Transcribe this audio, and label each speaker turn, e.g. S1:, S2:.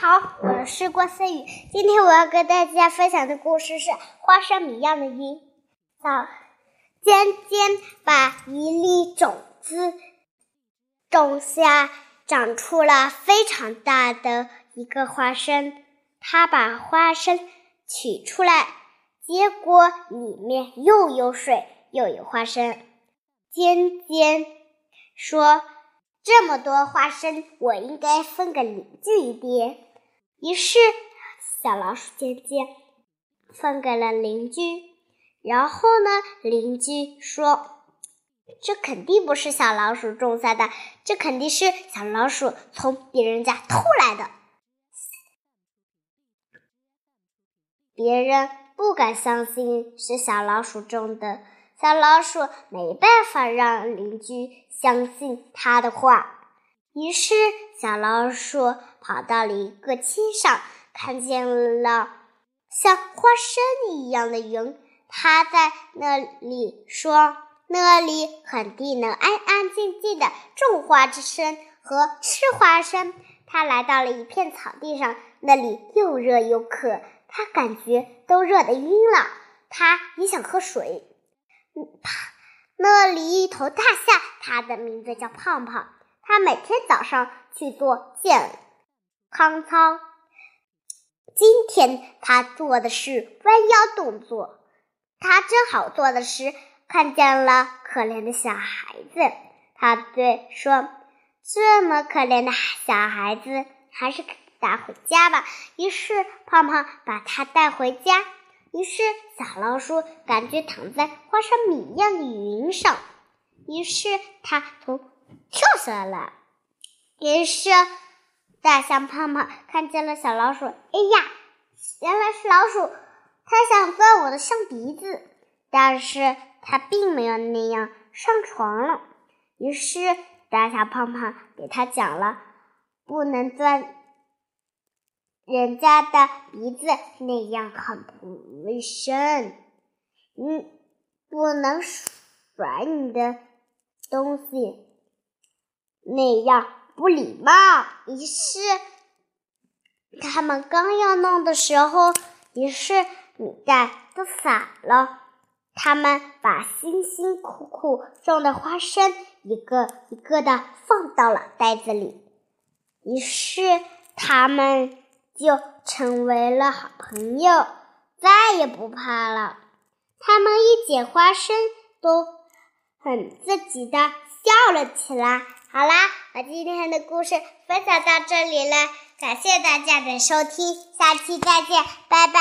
S1: 好，我是郭思雨。今天我要跟大家分享的故事是《花生米样的云》。小尖尖把一粒种子种下，长出了非常大的一个花生。他把花生取出来，结果里面又有水又有花生。尖尖说。这么多花生，我应该分给邻居一点。于是，小老鼠渐渐分给了邻居。然后呢，邻居说：“这肯定不是小老鼠种下的，这肯定是小老鼠从别人家偷来的。”别人不敢相信是小老鼠种的。小老鼠没办法让邻居相信他的话，于是小老鼠跑到了一个街上，看见了像花生一样的云。他在那里说：“那里肯定能安安静静的种花生和吃花生。”他来到了一片草地上，那里又热又渴，他感觉都热得晕了。他也想喝水。啪！那里一头大象，它的名字叫胖胖。它每天早上去做健康操。今天他做的是弯腰动作。他正好做的时，看见了可怜的小孩子。他对说：“这么可怜的小孩子，还是带回家吧。”于是胖胖把它带回家。于是，小老鼠感觉躺在花生米一样的云上。于是，它从跳下来。于是，大象胖胖看见了小老鼠。哎呀，原来是老鼠！它想钻我的象鼻子，但是它并没有那样上床了。于是，大象胖胖给它讲了不能钻。人家的鼻子那样很不卫生，嗯不能甩你的东西，那样不礼貌。于是他们刚要弄的时候，于是米袋都洒了。他们把辛辛苦苦种的花生一个一个的放到了袋子里。于是他们。就成为了好朋友，再也不怕了。他们一捡花生，都很自己的笑了起来。好啦，我今天的故事分享到这里了，感谢大家的收听，下期再见，拜拜。